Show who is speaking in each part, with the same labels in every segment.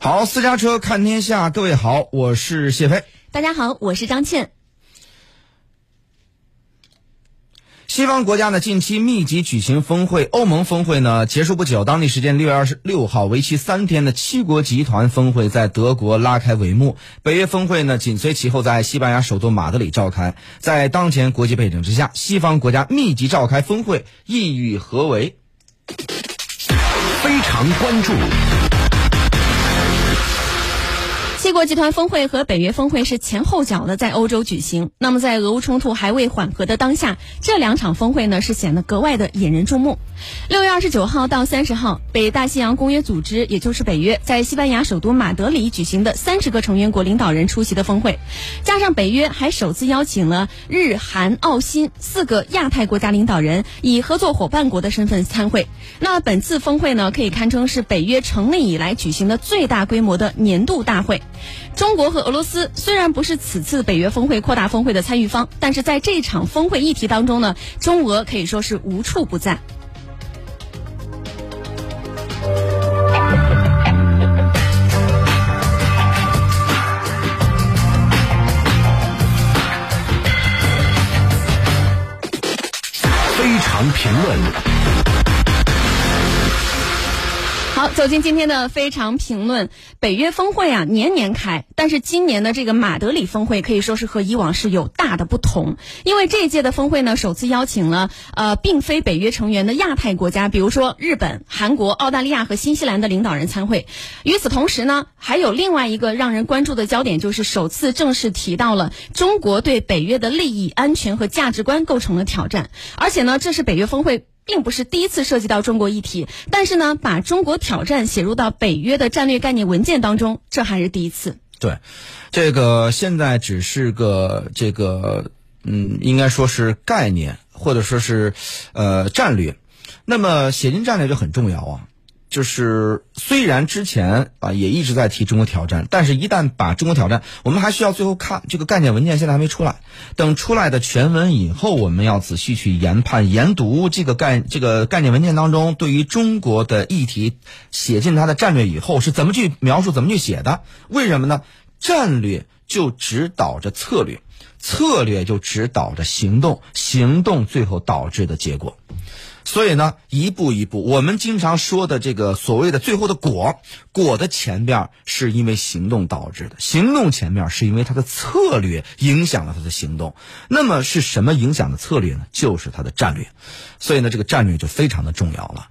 Speaker 1: 好，私家车看天下，各位好，我是谢飞。
Speaker 2: 大家好，我是张倩。
Speaker 1: 西方国家呢近期密集举行峰会，欧盟峰会呢结束不久，当地时间六月二十六号，为期三天的七国集团峰会在德国拉开帷幕。北约峰会呢紧随其后在西班牙首都马德里召开。在当前国际背景之下，西方国家密集召开峰会，意欲何为？
Speaker 3: 非常关注。
Speaker 2: 七国集团峰会和北约峰会是前后脚的在欧洲举行。那么，在俄乌冲突还未缓和的当下，这两场峰会呢是显得格外的引人注目。六月二十九号到三十号，北大西洋公约组织，也就是北约，在西班牙首都马德里举行的三十个成员国领导人出席的峰会，加上北约还首次邀请了日、韩、澳、新四个亚太国家领导人以合作伙伴国的身份参会。那本次峰会呢，可以堪称是北约成立以来举行的最大规模的年度大会。中国和俄罗斯虽然不是此次北约峰会扩大峰会的参与方，但是在这场峰会议题当中呢，中俄可以说是无处不在。
Speaker 3: 非常评论。
Speaker 2: 好，走进今天的非常评论。北约峰会啊，年年开，但是今年的这个马德里峰会可以说是和以往是有大的不同。因为这一届的峰会呢，首次邀请了呃，并非北约成员的亚太国家，比如说日本、韩国、澳大利亚和新西兰的领导人参会。与此同时呢，还有另外一个让人关注的焦点，就是首次正式提到了中国对北约的利益、安全和价值观构成了挑战。而且呢，这是北约峰会。并不是第一次涉及到中国议题，但是呢，把中国挑战写入到北约的战略概念文件当中，这还是第一次。
Speaker 1: 对，这个现在只是个这个，嗯，应该说是概念，或者说是呃战略。那么写进战略就很重要啊。就是虽然之前啊也一直在提中国挑战，但是一旦把中国挑战，我们还需要最后看这个概念文件，现在还没出来。等出来的全文以后，我们要仔细去研判、研读这个概这个概念文件当中对于中国的议题写进它的战略以后是怎么去描述、怎么去写的？为什么呢？战略就指导着策略，策略就指导着行动，行动最后导致的结果。所以呢，一步一步，我们经常说的这个所谓的最后的果，果的前面是因为行动导致的，行动前面是因为他的策略影响了他的行动。那么是什么影响的策略呢？就是他的战略。所以呢，这个战略就非常的重要了。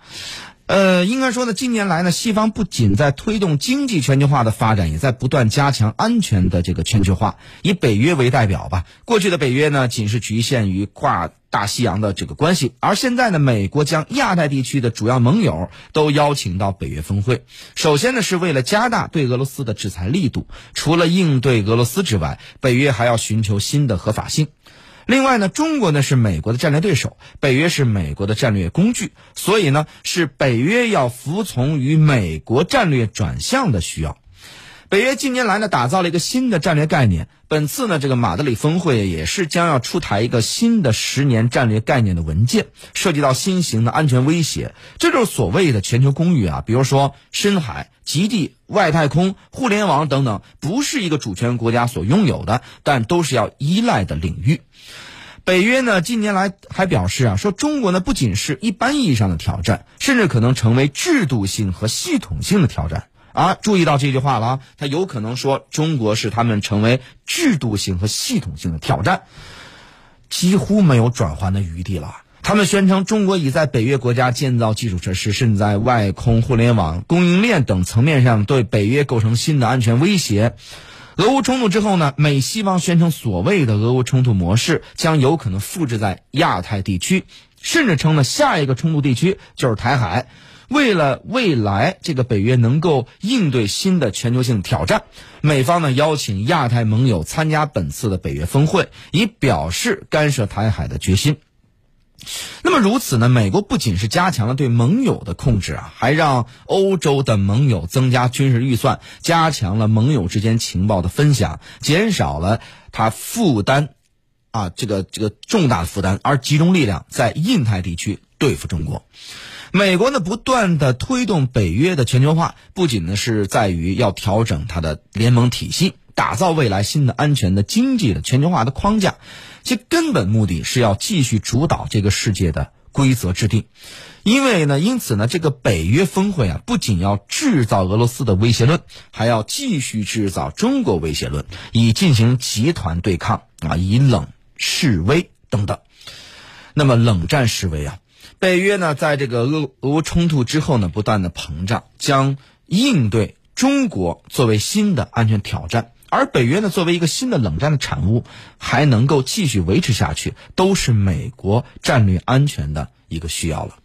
Speaker 1: 呃，应该说呢，近年来呢，西方不仅在推动经济全球化的发展，也在不断加强安全的这个全球化。以北约为代表吧，过去的北约呢，仅是局限于跨大西洋的这个关系，而现在呢，美国将亚太地区的主要盟友都邀请到北约峰会。首先呢，是为了加大对俄罗斯的制裁力度，除了应对俄罗斯之外，北约还要寻求新的合法性。另外呢，中国呢是美国的战略对手，北约是美国的战略工具，所以呢是北约要服从于美国战略转向的需要。北约近年来呢打造了一个新的战略概念，本次呢这个马德里峰会也是将要出台一个新的十年战略概念的文件，涉及到新型的安全威胁，这就是所谓的全球公域啊，比如说深海、极地、外太空、互联网等等，不是一个主权国家所拥有的，但都是要依赖的领域。北约呢近年来还表示啊，说中国呢不仅是一般意义上的挑战，甚至可能成为制度性和系统性的挑战。啊！注意到这句话了啊，他有可能说中国是他们成为制度性和系统性的挑战，几乎没有转换的余地了。他们宣称中国已在北约国家建造基础设施，甚至在外空、互联网、供应链等层面上对北约构成新的安全威胁。俄乌冲突之后呢，美西方宣称所谓的俄乌冲突模式将有可能复制在亚太地区，甚至称呢下一个冲突地区就是台海。为了未来这个北约能够应对新的全球性挑战，美方呢邀请亚太盟友参加本次的北约峰会，以表示干涉台海的决心。那么如此呢？美国不仅是加强了对盟友的控制啊，还让欧洲的盟友增加军事预算，加强了盟友之间情报的分享，减少了他负担，啊，这个这个重大的负担，而集中力量在印太地区对付中国。美国呢不断的推动北约的全球化，不仅呢是在于要调整它的联盟体系，打造未来新的安全的经济的全球化的框架，其根本目的是要继续主导这个世界的规则制定。因为呢，因此呢，这个北约峰会啊，不仅要制造俄罗斯的威胁论，还要继续制造中国威胁论，以进行集团对抗啊，以冷示威等等。那么冷战示威啊，北约呢，在这个俄俄乌冲突之后呢，不断的膨胀，将应对中国作为新的安全挑战，而北约呢，作为一个新的冷战的产物，还能够继续维持下去，都是美国战略安全的一个需要了。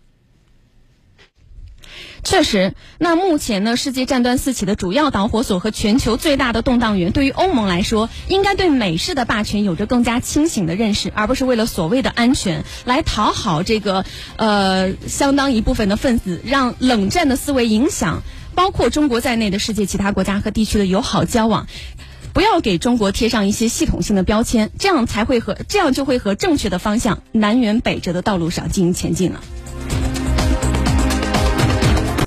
Speaker 2: 确实，那目前呢，世界战端四起的主要导火索和全球最大的动荡源，对于欧盟来说，应该对美式的霸权有着更加清醒的认识，而不是为了所谓的安全来讨好这个呃相当一部分的分子，让冷战的思维影响包括中国在内的世界其他国家和地区的友好交往。不要给中国贴上一些系统性的标签，这样才会和这样就会和正确的方向南辕北辙的道路上进行前进了。